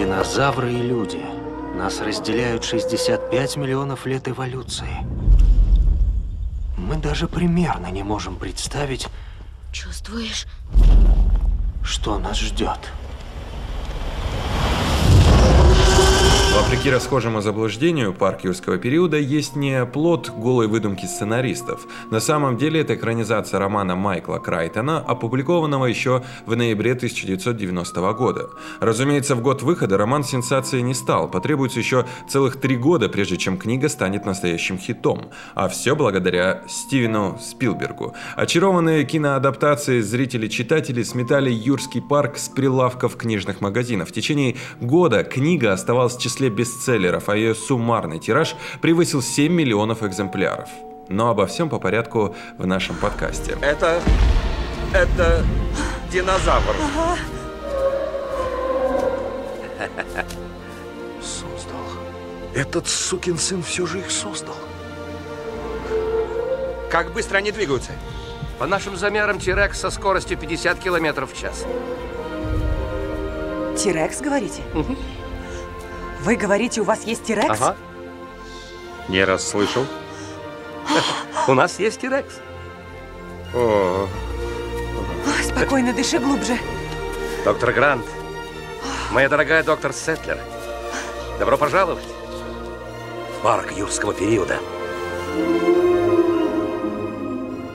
Динозавры и люди. Нас разделяют 65 миллионов лет эволюции. Мы даже примерно не можем представить... Чувствуешь? Что нас ждет. Вопреки расхожему заблуждению, парк юрского периода есть не плод голой выдумки сценаристов. На самом деле это экранизация романа Майкла Крайтона, опубликованного еще в ноябре 1990 года. Разумеется, в год выхода роман сенсацией не стал, потребуется еще целых три года, прежде чем книга станет настоящим хитом. А все благодаря Стивену Спилбергу. Очарованные киноадаптацией зрители-читатели сметали Юрский парк с прилавков книжных магазинов. В течение года книга оставалась в числе бестселлеров, а ее суммарный тираж превысил 7 миллионов экземпляров. Но обо всем по порядку в нашем подкасте. Это... это... динозавр. Ага. Создал. Этот сукин сын все же их создал. Как быстро они двигаются? По нашим замерам, Тирекс со скоростью 50 километров в час. Тирекс, говорите? Угу. Вы говорите, у вас есть Тирекс? Ага. Не раз слышал. У нас есть Тирекс. О. Спокойно, дыши глубже. Доктор Грант, моя дорогая доктор Сетлер, добро пожаловать в парк юрского периода.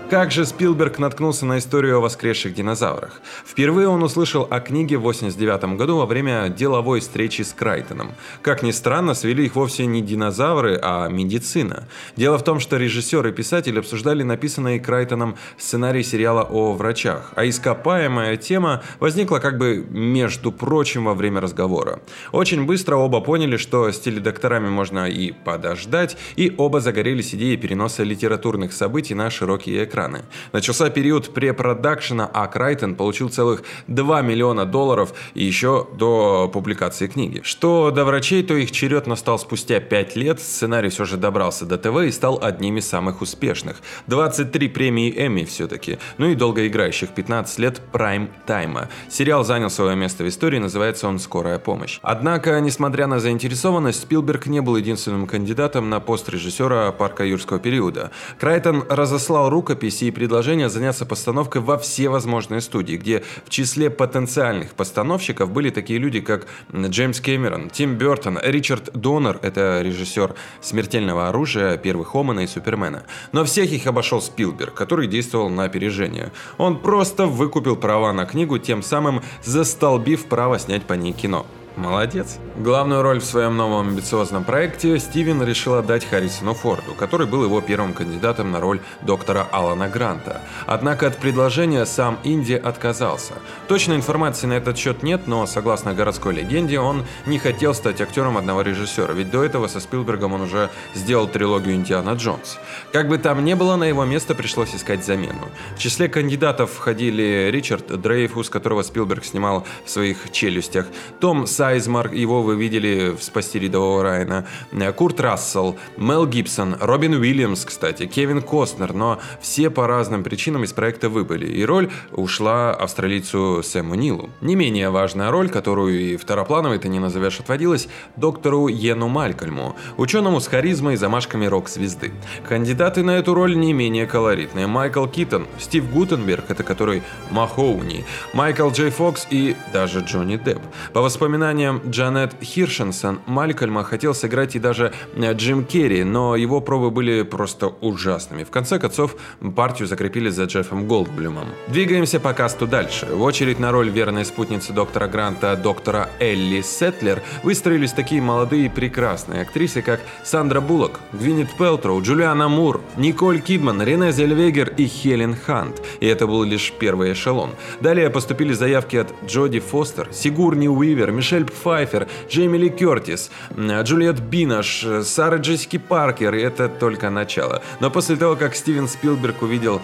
Как же Спилберг наткнулся на историю о воскресших динозаврах? Впервые он услышал о книге в 89 году во время деловой встречи с Крайтоном. Как ни странно, свели их вовсе не динозавры, а медицина. Дело в том, что режиссер и писатель обсуждали написанный Крайтоном сценарий сериала о врачах, а ископаемая тема возникла как бы между прочим во время разговора. Очень быстро оба поняли, что с теледокторами можно и подождать, и оба загорелись идеей переноса литературных событий на широкие экраны экраны. Начался период препродакшена, а Крайтон получил целых 2 миллиона долларов и еще до публикации книги. Что до врачей, то их черед настал спустя 5 лет, сценарий все же добрался до ТВ и стал одним из самых успешных. 23 премии Эмми все-таки, ну и долгоиграющих 15 лет прайм-тайма. Сериал занял свое место в истории, называется он «Скорая помощь». Однако, несмотря на заинтересованность, Спилберг не был единственным кандидатом на пост режиссера парка юрского периода. Крайтон разослал рукопись рукописи и предложения заняться постановкой во все возможные студии, где в числе потенциальных постановщиков были такие люди, как Джеймс Кэмерон, Тим Бертон, Ричард Доннер, это режиссер «Смертельного оружия», «Первых Омана» и «Супермена». Но всех их обошел Спилберг, который действовал на опережение. Он просто выкупил права на книгу, тем самым застолбив право снять по ней кино. Молодец. Главную роль в своем новом амбициозном проекте Стивен решил отдать Харрисону Форду, который был его первым кандидатом на роль доктора Алана Гранта. Однако от предложения сам Инди отказался. Точной информации на этот счет нет, но согласно городской легенде, он не хотел стать актером одного режиссера, ведь до этого со Спилбергом он уже сделал трилогию «Индиана Джонс». Как бы там ни было, на его место пришлось искать замену. В числе кандидатов входили Ричард Дрейфус, которого Спилберг снимал в своих «Челюстях», Том Сайер, Сайзмар, его вы видели в «Спасти рядового Райана», э, Курт Рассел, Мел Гибсон, Робин Уильямс, кстати, Кевин Костнер, но все по разным причинам из проекта выбыли, и роль ушла австралийцу Сэму Нилу. Не менее важная роль, которую и второплановой ты не назовешь отводилась, доктору Йену Малькольму, ученому с харизмой и замашками рок-звезды. Кандидаты на эту роль не менее колоритные. Майкл Китон, Стив Гутенберг, это который Махоуни, Майкл Джей Фокс и даже Джонни Депп. По воспоминаниям воспоминаниям Джанет Хиршенсон, Малькольма хотел сыграть и даже э, Джим Керри, но его пробы были просто ужасными. В конце концов, партию закрепили за Джеффом Голдблюмом. Двигаемся по касту дальше. В очередь на роль верной спутницы доктора Гранта, доктора Элли Сетлер, выстроились такие молодые и прекрасные актрисы, как Сандра Буллок, Гвинет Пелтроу, Джулиана Мур, Николь Кидман, Рене Зельвегер и Хелен Хант. И это был лишь первый эшелон. Далее поступили заявки от Джоди Фостер, Сигурни Уивер, Мишель Мишель Пфайфер, Джейми Ли Кертис, Джулиет Бинаш, Сара Джессики Паркер, и это только начало. Но после того, как Стивен Спилберг увидел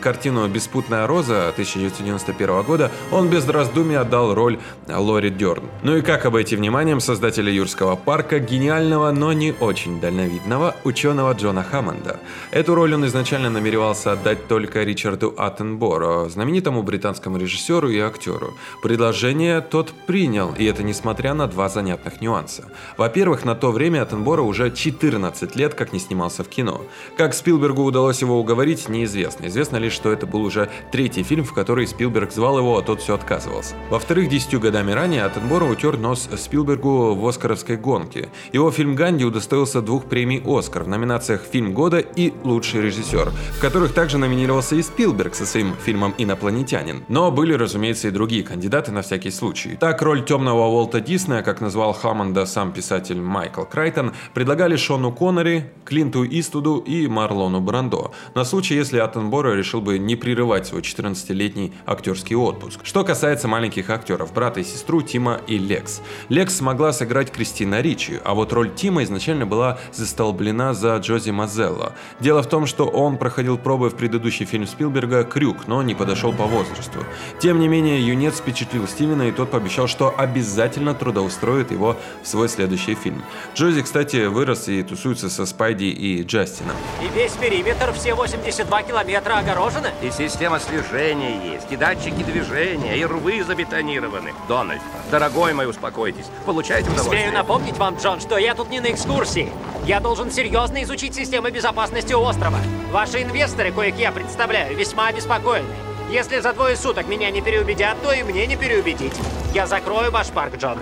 картину «Беспутная роза» 1991 года, он без раздумий отдал роль Лори Дерн. Ну и как обойти вниманием создателя Юрского парка, гениального, но не очень дальновидного ученого Джона Хаммонда. Эту роль он изначально намеревался отдать только Ричарду Аттенборо, знаменитому британскому режиссеру и актеру. Предложение тот принял, и это не несмотря на два занятных нюанса. Во-первых, на то время Аттенборо уже 14 лет как не снимался в кино. Как Спилбергу удалось его уговорить, неизвестно. Известно лишь, что это был уже третий фильм, в который Спилберг звал его, а тот все отказывался. Во-вторых, десятью годами ранее Аттенборо утер нос Спилбергу в оскаровской гонке. Его фильм «Ганди» удостоился двух премий «Оскар» в номинациях «Фильм года» и «Лучший режиссер», в которых также номинировался и Спилберг со своим фильмом «Инопланетянин». Но были, разумеется, и другие кандидаты на всякий случай. Так, роль темного Уолта Диснея, как назвал Хаммонда сам писатель Майкл Крайтон, предлагали Шону Коннери, Клинту Иствуду и Марлону Брандо, на случай, если Аттенборо решил бы не прерывать свой 14-летний актерский отпуск. Что касается маленьких актеров, брата и сестру Тима и Лекс. Лекс смогла сыграть Кристина Ричи, а вот роль Тима изначально была застолблена за Джози Мазелло. Дело в том, что он проходил пробы в предыдущий фильм Спилберга «Крюк», но не подошел по возрасту. Тем не менее, юнец впечатлил Стивена, и тот пообещал, что обязательно трудоустроит его в свой следующий фильм. Джози, кстати, вырос и тусуется со Спайди и Джастином. И весь периметр, все 82 километра огорожены? И система слежения есть, и датчики движения, и рвы забетонированы. Дональд, дорогой мой, успокойтесь. Получайте удовольствие. Смею напомнить вам, Джон, что я тут не на экскурсии. Я должен серьезно изучить системы безопасности острова. Ваши инвесторы, коих я представляю, весьма обеспокоены. Если за двое суток меня не переубедят, то и мне не переубедить. Я закрою ваш парк, Джон.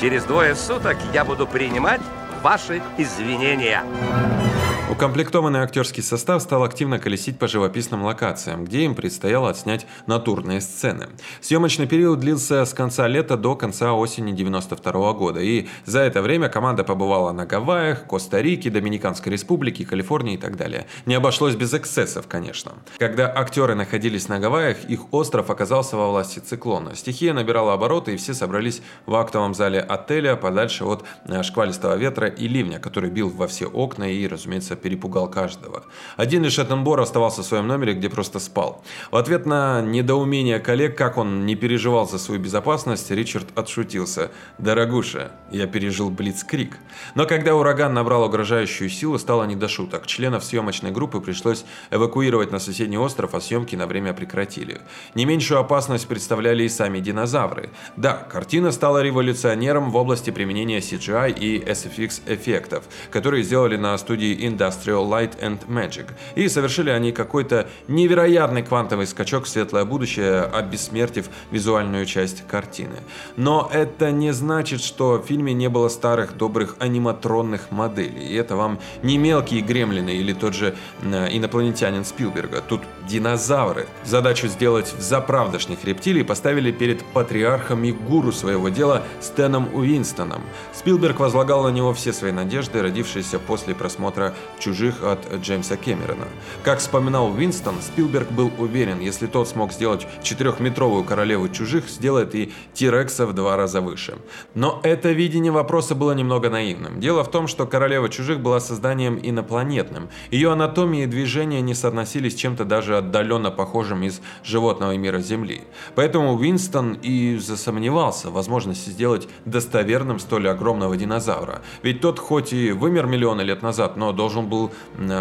Через двое суток я буду принимать ваши извинения. Укомплектованный актерский состав стал активно колесить по живописным локациям, где им предстояло отснять натурные сцены. Съемочный период длился с конца лета до конца осени 92 года, и за это время команда побывала на Гавайях, Коста-Рике, Доминиканской Республике, Калифорнии и так далее. Не обошлось без эксцессов, конечно. Когда актеры находились на Гавайях, их остров оказался во власти циклона. Стихия набирала обороты, и все собрались в актовом зале отеля подальше от э, шквалистого ветра и ливня, который бил во все окна и, разумеется, перепугал каждого. Один лишь Эттенбор оставался в своем номере, где просто спал. В ответ на недоумение коллег, как он не переживал за свою безопасность, Ричард отшутился. «Дорогуша, я пережил блицкрик». Но когда ураган набрал угрожающую силу, стало не до шуток. Членов съемочной группы пришлось эвакуировать на соседний остров, а съемки на время прекратили. Не меньшую опасность представляли и сами динозавры. Да, картина стала революционером в области применения CGI и SFX эффектов, которые сделали на студии Industrial Industrial Light and Magic, и совершили они какой-то невероятный квантовый скачок в светлое будущее, обессмертив визуальную часть картины. Но это не значит, что в фильме не было старых добрых аниматронных моделей, и это вам не мелкие гремлины или тот же э, инопланетянин Спилберга, тут динозавры. Задачу сделать в заправдошних рептилий поставили перед патриархом и гуру своего дела Стэном Уинстоном. Спилберг возлагал на него все свои надежды, родившиеся после просмотра «Чужих» от Джеймса Кэмерона. Как вспоминал Уинстон, Спилберг был уверен, если тот смог сделать четырехметровую королеву «Чужих», сделает и Тирекса в два раза выше. Но это видение вопроса было немного наивным. Дело в том, что королева «Чужих» была созданием инопланетным. Ее анатомия и движения не соотносились с чем-то даже отдаленно похожим из животного мира Земли. Поэтому Уинстон и засомневался в возможности сделать достоверным столь огромного динозавра. Ведь тот хоть и вымер миллионы лет назад, но должен был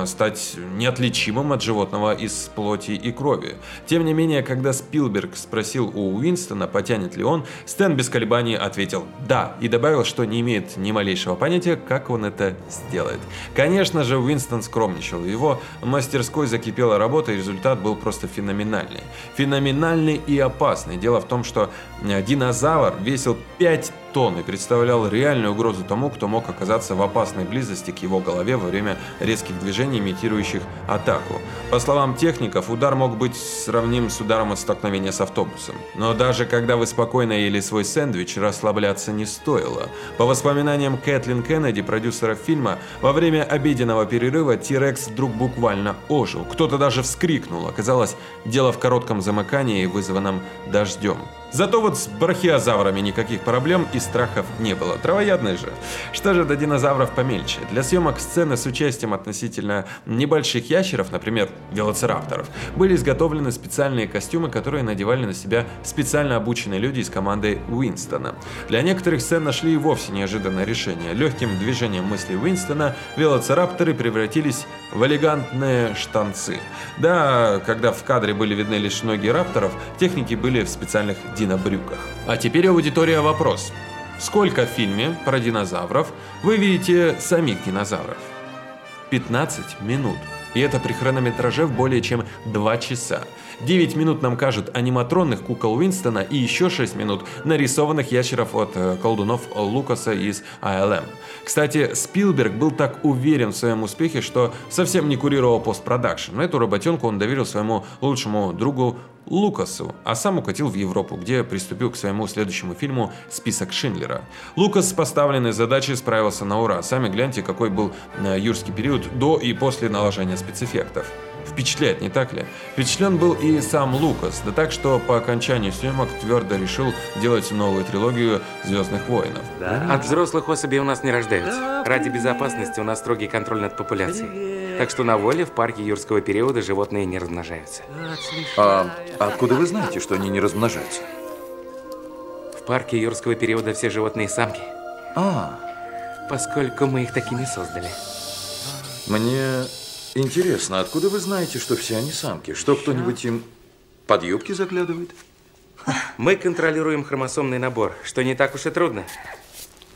стать неотличимым от животного из плоти и крови. Тем не менее, когда Спилберг спросил у Уинстона, потянет ли он, Стэн без колебаний ответил «да» и добавил, что не имеет ни малейшего понятия, как он это сделает. Конечно же, Уинстон скромничал. Его мастерской закипела работа, и результат был просто феноменальный. Феноменальный и опасный. Дело в том, что э, динозавр весил 5 тонн и представлял реальную угрозу тому, кто мог оказаться в опасной близости к его голове во время резких движений, имитирующих атаку. По словам техников, удар мог быть сравним с ударом от столкновения с автобусом. Но даже когда вы спокойно ели свой сэндвич, расслабляться не стоило. По воспоминаниям Кэтлин Кеннеди, продюсера фильма, во время обеденного перерыва Тирекс вдруг буквально ожил. Кто-то даже вскрикнул. Оказалось, дело в коротком замыкании, вызванном дождем. Зато вот с брахиозаврами никаких проблем и страхов не было. Травоядные же. Что же до динозавров помельче? Для съемок сцены с участием относительно небольших ящеров, например, велоцирапторов, были изготовлены специальные костюмы, которые надевали на себя специально обученные люди из команды Уинстона. Для некоторых сцен нашли и вовсе неожиданное решение. Легким движением мысли Уинстона велоцирапторы превратились в элегантные штанцы. Да, когда в кадре были видны лишь ноги рапторов, техники были в специальных динобрюках. А теперь аудитория вопрос. Сколько в фильме про динозавров вы видите самих динозавров? 15 минут. И это при хронометраже в более чем 2 часа. 9 минут нам кажут аниматронных кукол Уинстона и еще 6 минут нарисованных ящеров от э, колдунов Лукаса из ALM. Кстати, Спилберг был так уверен в своем успехе, что совсем не курировал постпродакшн. Эту работенку он доверил своему лучшему другу Лукасу, а сам укатил в Европу, где приступил к своему следующему фильму «Список Шиндлера». Лукас с поставленной задачей справился на ура. Сами гляньте, какой был э, юрский период до и после наложения спецэффектов. Впечатляет, не так ли? Впечатлен был и сам Лукас, да так, что по окончании съемок твердо решил делать новую трилогию «Звездных воинов». От взрослых особей у нас не рождаются. Ради безопасности у нас строгий контроль над популяцией. Так что на воле в парке юрского периода животные не размножаются. А откуда вы знаете, что они не размножаются? В парке юрского периода все животные самки, А, поскольку мы их такими создали. мне интересно, откуда вы знаете, что все они самки? Что кто-нибудь им под юбки заглядывает? Мы контролируем хромосомный набор, что не так уж и трудно.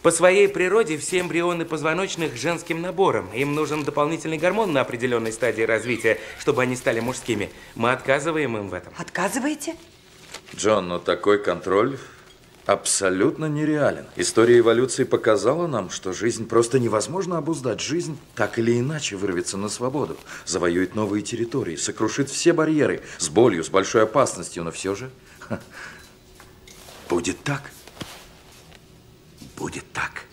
По своей природе все эмбрионы позвоночных женским набором. Им нужен дополнительный гормон на определенной стадии развития, чтобы они стали мужскими. Мы отказываем им в этом. Отказываете? Джон, но такой контроль абсолютно нереален. История эволюции показала нам, что жизнь просто невозможно обуздать. Жизнь так или иначе вырвется на свободу, завоюет новые территории, сокрушит все барьеры, с болью, с большой опасностью, но все же ха, будет так. Будет так.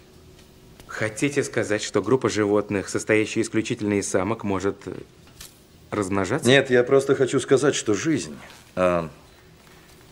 Хотите сказать, что группа животных, состоящая исключительно из самок, может размножаться? Нет, я просто хочу сказать, что жизнь а,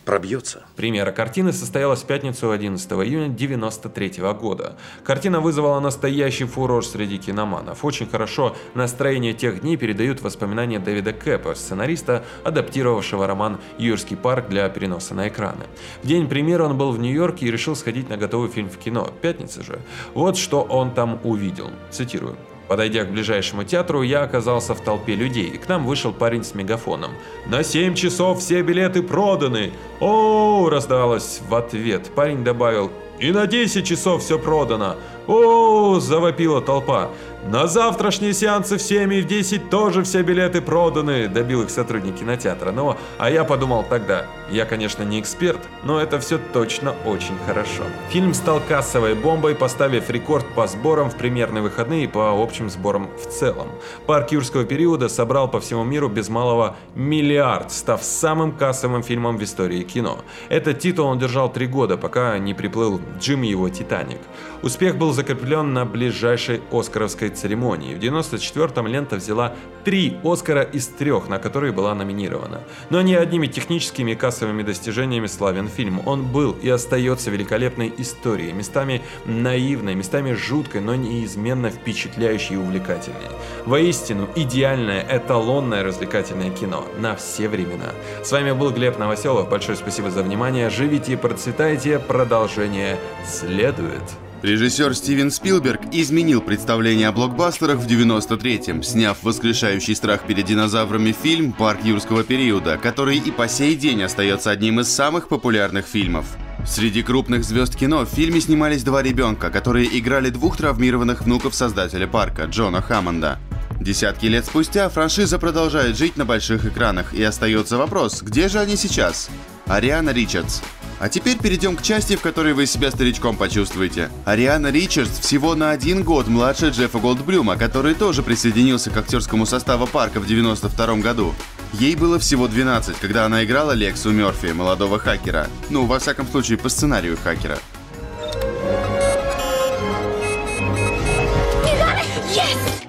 пробьется. Премьера картины состоялась в пятницу 11 июня 1993 года. Картина вызвала настоящий фурор среди киноманов. Очень хорошо настроение тех дней передают воспоминания Дэвида Кэпа, сценариста, адаптировавшего роман «Юрский парк» для переноса на экраны. В день премьеры он был в Нью-Йорке и решил сходить на готовый фильм в кино. Пятница же. Вот что он там увидел. Цитирую. Подойдя к ближайшему театру, я оказался в толпе людей, и к нам вышел парень с мегафоном. «На 7 часов все билеты проданы!» «О!» – раздалось в ответ. Парень добавил «И на 10 часов все продано!» «О!» – завопила толпа. «На завтрашние сеансы в 7 и в 10 тоже все билеты проданы!» – добил их сотрудник кинотеатра. Ну, а я подумал тогда, я, конечно, не эксперт, но это все точно очень хорошо. Фильм стал кассовой бомбой, поставив рекорд по сборам в премьерные выходные и по общим сборам в целом. Парк юрского периода собрал по всему миру без малого миллиард, став самым кассовым фильмом в истории кино. Этот титул он держал три года, пока не приплыл Джим и его «Титаник». Успех был закреплен на ближайшей Оскаровской церемонии. В 94-м лента взяла три Оскара из трех, на которые была номинирована. Но не одними техническими и кассовыми достижениями славен фильм. Он был и остается великолепной историей, местами наивной, местами жуткой, но неизменно впечатляющей и увлекательной. Воистину, идеальное, эталонное развлекательное кино на все времена. С вами был Глеб Новоселов. Большое спасибо за внимание. Живите и процветайте. Продолжение следует. Режиссер Стивен Спилберг изменил представление о блокбастерах в 93-м, сняв воскрешающий страх перед динозаврами фильм «Парк юрского периода», который и по сей день остается одним из самых популярных фильмов. Среди крупных звезд кино в фильме снимались два ребенка, которые играли двух травмированных внуков создателя парка, Джона Хаммонда. Десятки лет спустя франшиза продолжает жить на больших экранах, и остается вопрос, где же они сейчас? Ариана Ричардс. А теперь перейдем к части, в которой вы себя старичком почувствуете. Ариана Ричардс всего на один год младше Джеффа Голдблюма, который тоже присоединился к актерскому составу парка в 92 году. Ей было всего 12, когда она играла Лексу Мерфи, молодого хакера. Ну, во всяком случае, по сценарию хакера.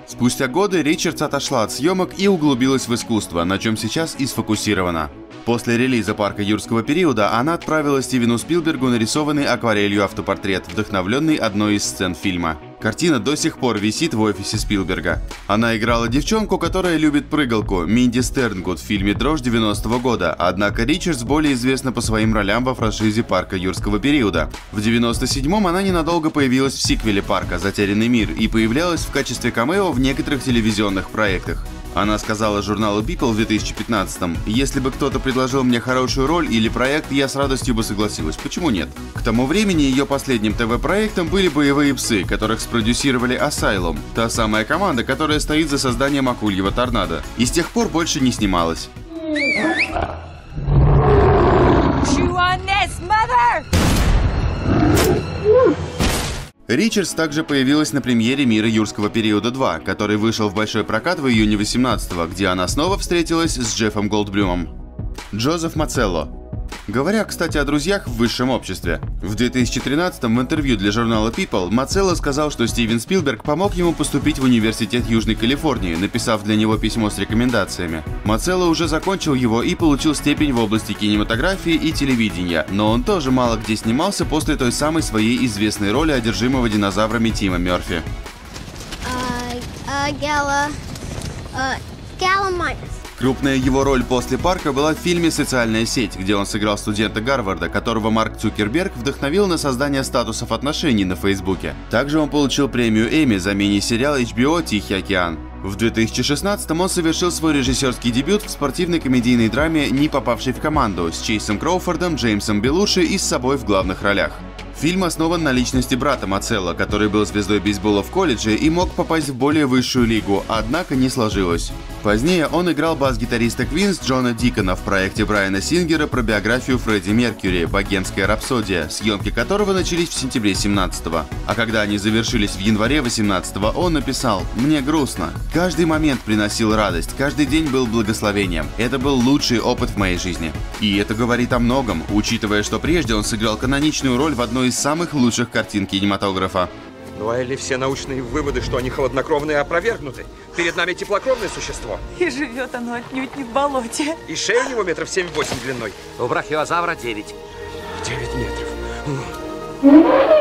Спустя годы Ричардс отошла от съемок и углубилась в искусство, на чем сейчас и сфокусирована. После релиза парка юрского периода она отправила Стивену Спилбергу нарисованный акварелью автопортрет, вдохновленный одной из сцен фильма. Картина до сих пор висит в офисе Спилберга. Она играла девчонку, которая любит прыгалку, Минди Стернгуд в фильме «Дрожь» 90-го года, однако Ричардс более известна по своим ролям во франшизе «Парка юрского периода». В 97-м она ненадолго появилась в сиквеле «Парка. Затерянный мир» и появлялась в качестве камео в некоторых телевизионных проектах. Она сказала журналу People в 2015-м, «Если бы кто-то предложил мне хорошую роль или проект, я с радостью бы согласилась. Почему нет?» К тому времени ее последним ТВ-проектом были «Боевые псы», которых спродюсировали Asylum, та самая команда, которая стоит за созданием «Акульего торнадо», и с тех пор больше не снималась. Ричардс также появилась на премьере «Мира юрского периода 2», который вышел в большой прокат в июне 18-го, где она снова встретилась с Джеффом Голдблюмом. Джозеф Мацелло. Говоря, кстати, о друзьях в высшем обществе. В 2013-м в интервью для журнала People Мацелло сказал, что Стивен Спилберг помог ему поступить в Университет Южной Калифорнии, написав для него письмо с рекомендациями. Мацелло уже закончил его и получил степень в области кинематографии и телевидения, но он тоже мало где снимался после той самой своей известной роли одержимого динозаврами Тима Мерфи. Uh, uh, Gala. Uh, Gallimimus. Крупная его роль после парка была в фильме «Социальная сеть», где он сыграл студента Гарварда, которого Марк Цукерберг вдохновил на создание статусов отношений на Фейсбуке. Также он получил премию Эми за мини-сериал HBO «Тихий океан». В 2016 он совершил свой режиссерский дебют в спортивной комедийной драме «Не попавший в команду» с Чейсом Кроуфордом, Джеймсом Белуши и с собой в главных ролях. Фильм основан на личности брата Мацелла, который был звездой бейсбола в колледже и мог попасть в более высшую лигу, однако не сложилось. Позднее он играл бас-гитариста Квинс Джона Дикона в проекте Брайана Сингера про биографию Фредди Меркьюри «Богемская рапсодия», съемки которого начались в сентябре 17-го. А когда они завершились в январе 18-го, он написал «Мне грустно. Каждый момент приносил радость, каждый день был благословением. Это был лучший опыт в моей жизни». И это говорит о многом, учитывая, что прежде он сыграл каноничную роль в одной из самых лучших картин кинематографа. Ну а или все научные выводы, что они холоднокровные, опровергнуты? Перед нами теплокровное существо. И живет оно отнюдь не в болоте. И шея у него метров 7-8 длиной. У брахиозавра 9. 9 метров.